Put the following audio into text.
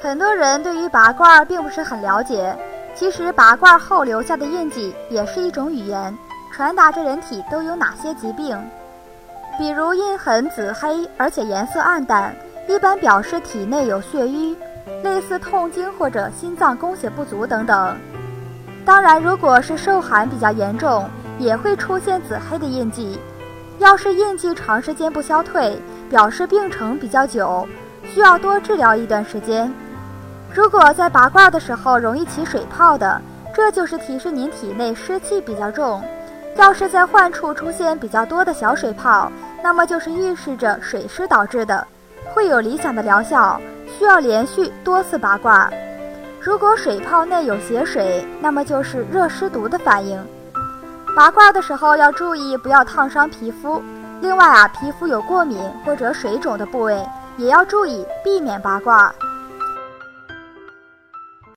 很多人对于拔罐并不是很了解，其实拔罐后留下的印记也是一种语言，传达着人体都有哪些疾病。比如印痕紫黑，而且颜色暗淡，一般表示体内有血瘀，类似痛经或者心脏供血不足等等。当然，如果是受寒比较严重，也会出现紫黑的印记。要是印记长时间不消退，表示病程比较久，需要多治疗一段时间。如果在拔罐的时候容易起水泡的，这就是提示您体内湿气比较重。要是在患处出现比较多的小水泡，那么就是预示着水湿导致的，会有理想的疗效，需要连续多次拔罐。如果水泡内有血水，那么就是热湿毒的反应。拔罐的时候要注意不要烫伤皮肤。另外啊，皮肤有过敏或者水肿的部位，也要注意避免拔罐。